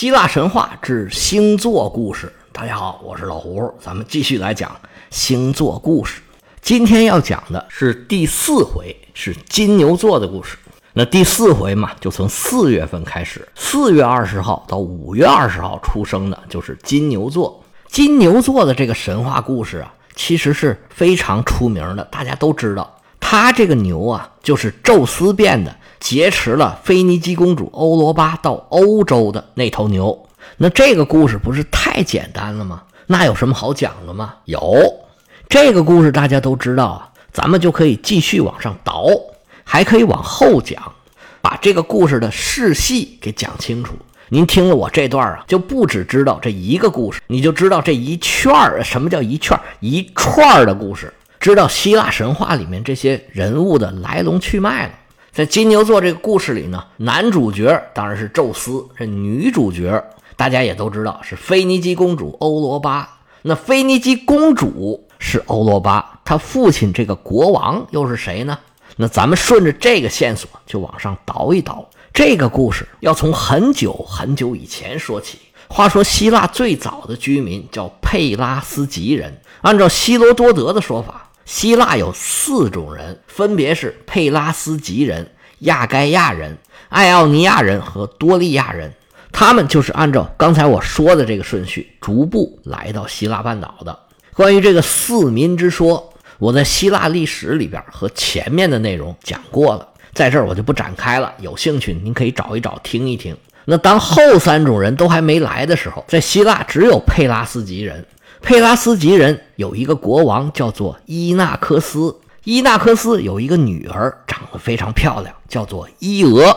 希腊神话之星座故事。大家好，我是老胡，咱们继续来讲星座故事。今天要讲的是第四回，是金牛座的故事。那第四回嘛，就从四月份开始，四月二十号到五月二十号出生的，就是金牛座。金牛座的这个神话故事啊，其实是非常出名的，大家都知道。他这个牛啊，就是宙斯变的。劫持了腓尼基公主欧罗巴到欧洲的那头牛，那这个故事不是太简单了吗？那有什么好讲的吗？有这个故事大家都知道啊，咱们就可以继续往上倒，还可以往后讲，把这个故事的世系给讲清楚。您听了我这段啊，就不只知道这一个故事，你就知道这一圈儿什么叫一圈一串的故事，知道希腊神话里面这些人物的来龙去脉了。在金牛座这个故事里呢，男主角当然是宙斯，这女主角大家也都知道是腓尼基公主欧罗巴。那腓尼基公主是欧罗巴，她父亲这个国王又是谁呢？那咱们顺着这个线索就往上倒一倒。这个故事要从很久很久以前说起。话说希腊最早的居民叫佩拉斯吉人，按照希罗多德的说法。希腊有四种人，分别是佩拉斯吉人、亚该亚人、爱奥尼亚人和多利亚人。他们就是按照刚才我说的这个顺序，逐步来到希腊半岛的。关于这个四民之说，我在希腊历史里边和前面的内容讲过了，在这儿我就不展开了。有兴趣您可以找一找听一听。那当后三种人都还没来的时候，在希腊只有佩拉斯吉人。佩拉斯吉人有一个国王叫做伊纳克斯，伊纳克斯有一个女儿，长得非常漂亮，叫做伊俄。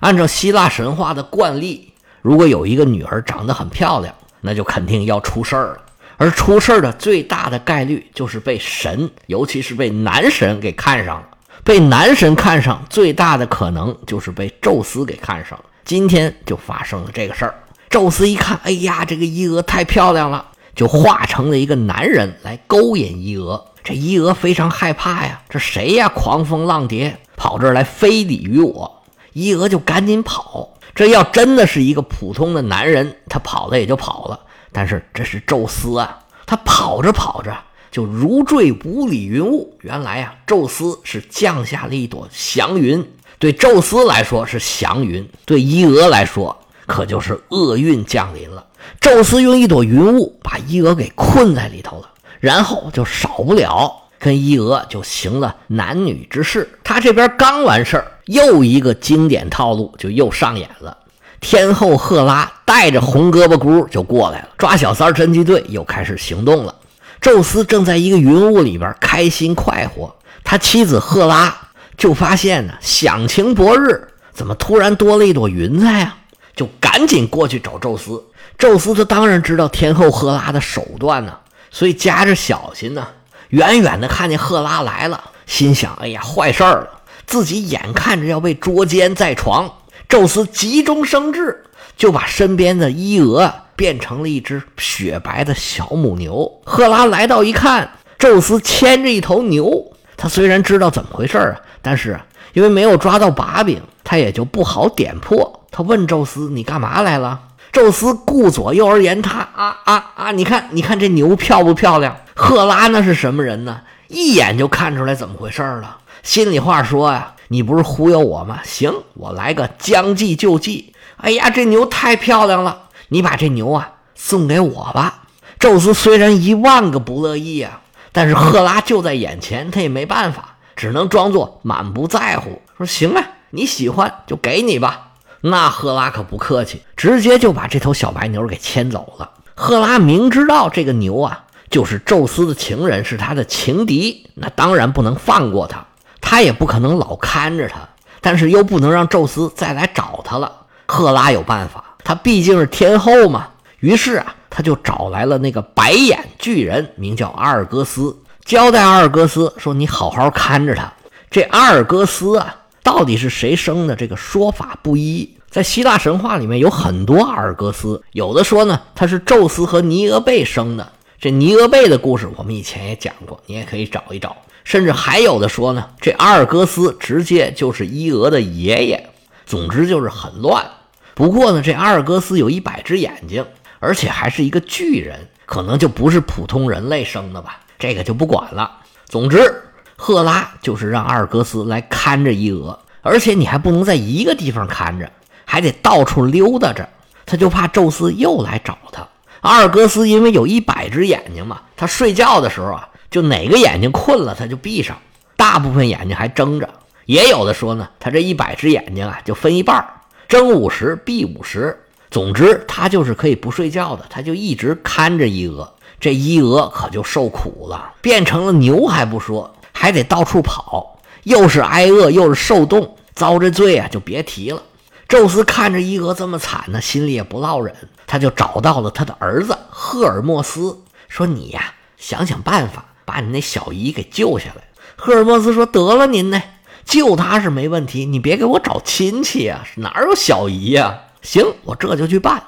按照希腊神话的惯例，如果有一个女儿长得很漂亮，那就肯定要出事儿了。而出事儿的最大的概率就是被神，尤其是被男神给看上了。被男神看上，最大的可能就是被宙斯给看上了。今天就发生了这个事儿。宙斯一看，哎呀，这个伊俄太漂亮了。就化成了一个男人来勾引伊俄，这伊俄非常害怕呀，这谁呀？狂风浪蝶跑这儿来非礼于我，伊俄就赶紧跑。这要真的是一个普通的男人，他跑了也就跑了。但是这是宙斯啊，他跑着跑着就如坠五里云雾。原来啊，宙斯是降下了一朵祥云，对宙斯来说是祥云，对伊俄来说可就是厄运降临了。宙斯用一朵云雾把伊俄给困在里头了，然后就少不了跟伊俄就行了男女之事。他这边刚完事儿，又一个经典套路就又上演了。天后赫拉带着红胳膊箍就过来了，抓小三儿侦缉队又开始行动了。宙斯正在一个云雾里边开心快活，他妻子赫拉就发现呢，享晴博日怎么突然多了一朵云彩呀？就赶紧过去找宙斯。宙斯他当然知道天后赫拉的手段呢，所以夹着小心呢，远远的看见赫拉来了，心想：哎呀，坏事儿了！自己眼看着要被捉奸在床。宙斯急中生智，就把身边的伊俄变成了一只雪白的小母牛。赫拉来到一看，宙斯牵着一头牛，他虽然知道怎么回事儿啊，但是因为没有抓到把柄，他也就不好点破。他问宙斯：“你干嘛来了？”宙斯顾左右而言他啊啊啊！你看，你看这牛漂不漂亮？赫拉那是什么人呢？一眼就看出来怎么回事了。心里话说呀，你不是忽悠我吗？行，我来个将计就计。哎呀，这牛太漂亮了，你把这牛啊送给我吧。宙斯虽然一万个不乐意啊，但是赫拉就在眼前，他也没办法，只能装作满不在乎，说行啊，你喜欢就给你吧。那赫拉可不客气，直接就把这头小白牛给牵走了。赫拉明知道这个牛啊，就是宙斯的情人，是他的情敌，那当然不能放过他，他也不可能老看着他，但是又不能让宙斯再来找他了。赫拉有办法，他毕竟是天后嘛。于是啊，他就找来了那个白眼巨人，名叫阿尔戈斯，交代阿尔戈斯说：“你好好看着他。”这阿尔戈斯啊。到底是谁生的？这个说法不一。在希腊神话里面有很多阿尔戈斯，有的说呢他是宙斯和尼俄贝生的。这尼俄贝的故事我们以前也讲过，你也可以找一找。甚至还有的说呢，这阿尔戈斯直接就是伊俄的爷爷。总之就是很乱。不过呢，这阿尔戈斯有一百只眼睛，而且还是一个巨人，可能就不是普通人类生的吧？这个就不管了。总之，赫拉就是让阿尔戈斯来看着伊俄，而且你还不能在一个地方看着，还得到处溜达着。他就怕宙斯又来找他。阿尔戈斯因为有一百只眼睛嘛，他睡觉的时候啊，就哪个眼睛困了他就闭上，大部分眼睛还睁着。也有的说呢，他这一百只眼睛啊，就分一半睁五十，闭五十。总之，他就是可以不睡觉的，他就一直看着伊俄。这伊俄可就受苦了，变成了牛还不说，还得到处跑，又是挨饿又是受冻，遭这罪啊就别提了。宙斯看着伊俄这么惨呢，心里也不落忍，他就找到了他的儿子赫尔墨斯，说：“你呀，想想办法，把你那小姨给救下来。”赫尔墨斯说：“得了，您呢？”救他是没问题，你别给我找亲戚啊！哪有小姨呀？行，我这就去办。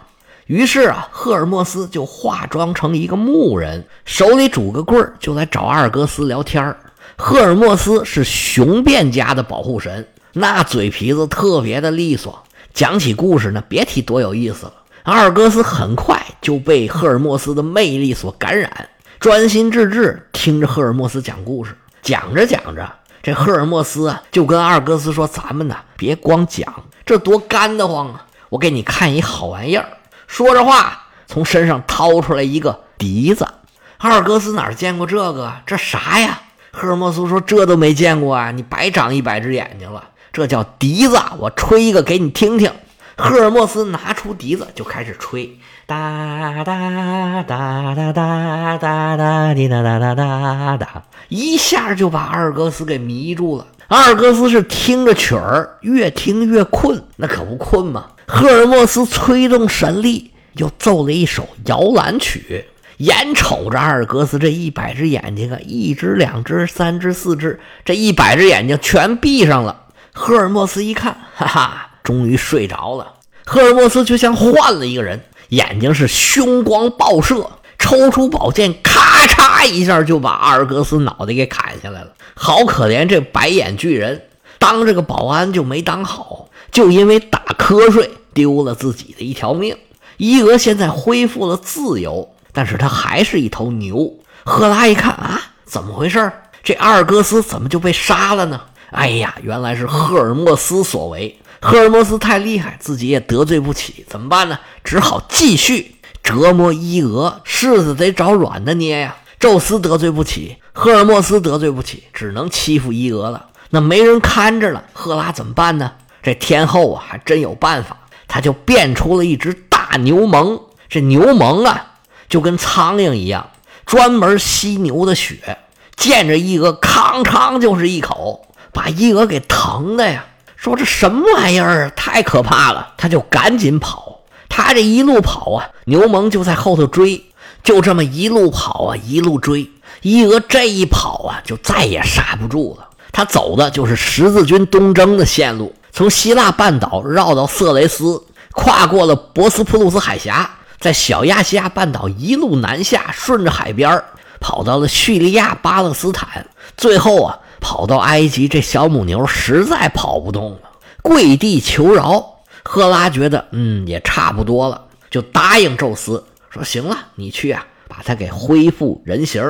于是啊，赫尔墨斯就化妆成一个牧人，手里拄个棍儿，就来找阿尔戈斯聊天儿赫尔墨斯是雄辩家的保护神，那嘴皮子特别的利索，讲起故事呢，别提多有意思了。阿尔戈斯很快就被赫尔墨斯的魅力所感染，专心致志听着赫尔墨斯讲故事，讲着讲着。这赫尔墨斯啊，就跟阿尔戈斯说：“咱们呢，别光讲，这多干得慌啊！我给你看一好玩意儿。”说着话，从身上掏出来一个笛子。阿尔戈斯哪见过这个？这啥呀？赫尔墨斯说：“这都没见过啊！你白长一百只眼睛了。这叫笛子，我吹一个给你听听。”赫尔墨斯拿出笛子就开始吹。哒哒哒哒哒哒哒滴哒哒哒哒哒，一下就把阿尔戈斯给迷住了。阿尔戈斯是听着曲儿，越听越困，那可不困吗？赫尔墨斯催动神力，又奏了一首摇篮曲。眼瞅着阿尔戈斯这一百只眼睛啊，一只、两只、三只、四只，这一百只眼睛全闭上了。赫尔墨斯一看，哈哈，终于睡着了。赫尔墨斯就像换了一个人。眼睛是凶光爆射，抽出宝剑，咔嚓一下就把阿尔戈斯脑袋给砍下来了。好可怜这白眼巨人，当这个保安就没当好，就因为打瞌睡丢了自己的一条命。伊俄现在恢复了自由，但是他还是一头牛。赫拉一看啊，怎么回事？这阿尔戈斯怎么就被杀了呢？哎呀，原来是赫尔墨斯所为。赫尔墨斯太厉害，自己也得罪不起，怎么办呢？只好继续折磨伊俄。柿子得找软的捏呀。宙斯得罪不起，赫尔墨斯得罪不起，只能欺负伊俄了。那没人看着了，赫拉怎么办呢？这天后啊，还真有办法。他就变出了一只大牛虻。这牛虻啊，就跟苍蝇一样，专门吸牛的血。见着伊俄，吭吭就是一口，把伊俄给疼的呀。说这什么玩意儿啊！太可怕了！他就赶紧跑。他这一路跑啊，牛虻就在后头追。就这么一路跑啊，一路追。伊俄这一跑啊，就再也刹不住了。他走的就是十字军东征的线路，从希腊半岛绕到色雷斯，跨过了博斯普鲁斯海峡，在小亚细亚半岛一路南下，顺着海边跑到了叙利亚、巴勒斯坦，最后啊。跑到埃及，这小母牛实在跑不动了，跪地求饶。赫拉觉得，嗯，也差不多了，就答应宙斯说：“行了，你去啊，把它给恢复人形。”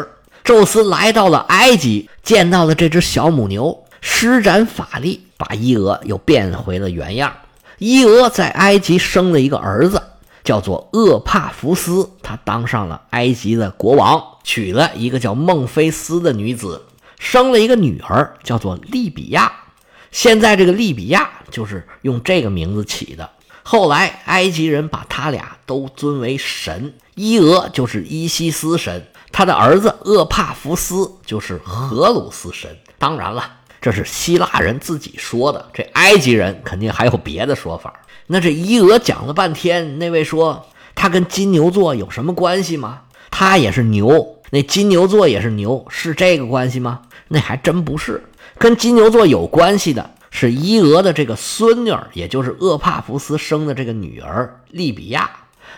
宙斯来到了埃及，见到了这只小母牛，施展法力，把伊俄又变回了原样。伊俄在埃及生了一个儿子，叫做厄帕福斯，他当上了埃及的国王，娶了一个叫孟菲斯的女子。生了一个女儿，叫做利比亚。现在这个利比亚就是用这个名字起的。后来埃及人把他俩都尊为神，伊俄就是伊西斯神，他的儿子厄帕福斯就是荷鲁斯神。当然了，这是希腊人自己说的，这埃及人肯定还有别的说法。那这伊俄讲了半天，那位说他跟金牛座有什么关系吗？他也是牛，那金牛座也是牛，是这个关系吗？那还真不是，跟金牛座有关系的是伊俄的这个孙女儿，也就是厄帕福斯生的这个女儿利比亚。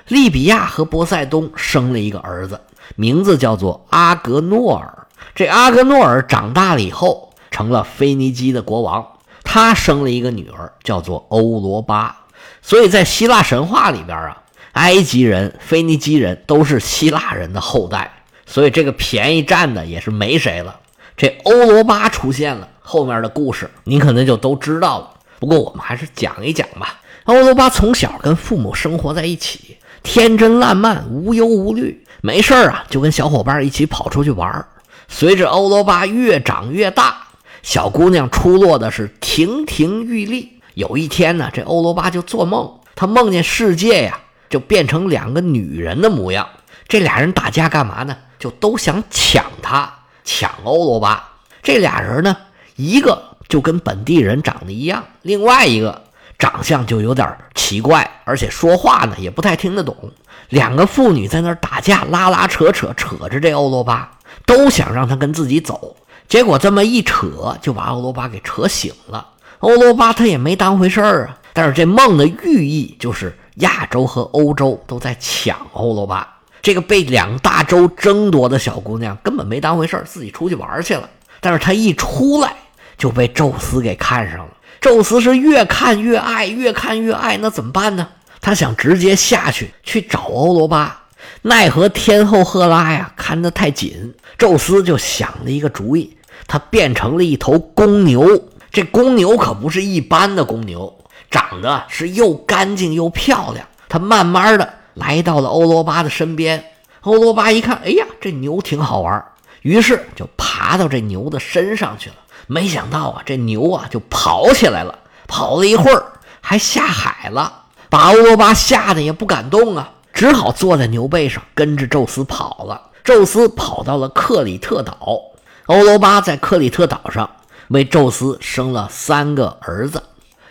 利比亚和波塞冬生了一个儿子，名字叫做阿格诺尔。这阿格诺尔长大了以后，成了腓尼基的国王。他生了一个女儿，叫做欧罗巴。所以在希腊神话里边啊，埃及人、腓尼基人都是希腊人的后代，所以这个便宜占的也是没谁了。这欧罗巴出现了，后面的故事您可能就都知道了。不过我们还是讲一讲吧。欧罗巴从小跟父母生活在一起，天真烂漫，无忧无虑，没事啊就跟小伙伴一起跑出去玩。随着欧罗巴越长越大，小姑娘出落的是亭亭玉立。有一天呢，这欧罗巴就做梦，他梦见世界呀就变成两个女人的模样。这俩人打架干嘛呢？就都想抢他。抢欧罗巴，这俩人呢，一个就跟本地人长得一样，另外一个长相就有点奇怪，而且说话呢也不太听得懂。两个妇女在那儿打架，拉拉扯扯，扯着这欧罗巴，都想让他跟自己走。结果这么一扯，就把欧罗巴给扯醒了。欧罗巴他也没当回事儿啊，但是这梦的寓意就是亚洲和欧洲都在抢欧罗巴。这个被两大洲争夺的小姑娘根本没当回事儿自己出去玩去了。但是她一出来就被宙斯给看上了。宙斯是越看越爱，越看越爱，那怎么办呢？他想直接下去去找欧罗巴，奈何天后赫拉呀看得太紧。宙斯就想了一个主意，他变成了一头公牛。这公牛可不是一般的公牛，长得是又干净又漂亮。他慢慢的。来到了欧罗巴的身边，欧罗巴一看，哎呀，这牛挺好玩，于是就爬到这牛的身上去了。没想到啊，这牛啊就跑起来了，跑了一会儿还下海了，把欧罗巴吓得也不敢动啊，只好坐在牛背上跟着宙斯跑了。宙斯跑到了克里特岛，欧罗巴在克里特岛上为宙斯生了三个儿子，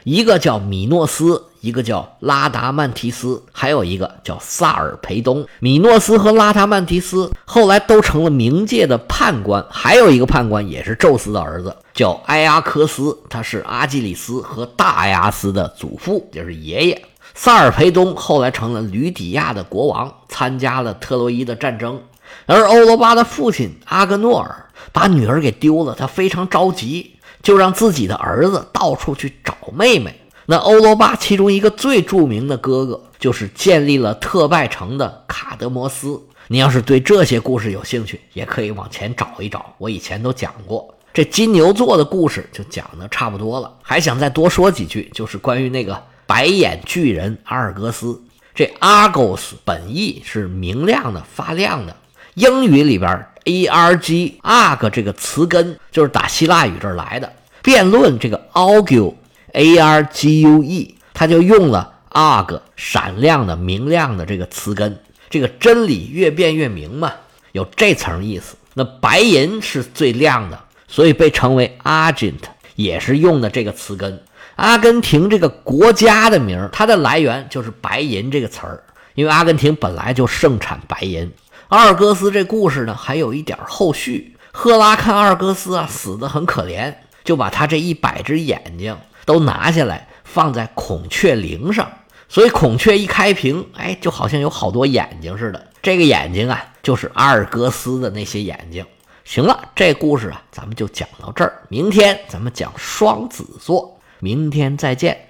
一个叫米诺斯。一个叫拉达曼提斯，还有一个叫萨尔培东。米诺斯和拉达曼提斯后来都成了冥界的判官，还有一个判官也是宙斯的儿子，叫埃阿克斯，他是阿基里斯和大埃阿斯的祖父，就是爷爷。萨尔培东后来成了吕底亚的国王，参加了特洛伊的战争。而欧罗巴的父亲阿格诺尔把女儿给丢了，他非常着急，就让自己的儿子到处去找妹妹。那欧罗巴其中一个最著名的哥哥，就是建立了特拜城的卡德摩斯。你要是对这些故事有兴趣，也可以往前找一找，我以前都讲过。这金牛座的故事就讲的差不多了，还想再多说几句，就是关于那个白眼巨人阿尔戈斯。这 Argos 本意是明亮的、发亮的，英语里边 arg，arg 这个词根就是打希腊语这儿来的。辩论这个 argue。A R G U E，他就用了 arg 闪亮的、明亮的这个词根，这个真理越辩越明嘛，有这层意思。那白银是最亮的，所以被称为 argent，也是用的这个词根。阿根廷这个国家的名儿，它的来源就是白银这个词儿，因为阿根廷本来就盛产白银。阿尔戈斯这故事呢，还有一点后续。赫拉看阿尔戈斯啊死得很可怜，就把他这一百只眼睛。都拿下来放在孔雀翎上，所以孔雀一开屏，哎，就好像有好多眼睛似的。这个眼睛啊，就是阿尔戈斯的那些眼睛。行了，这故事啊，咱们就讲到这儿。明天咱们讲双子座，明天再见。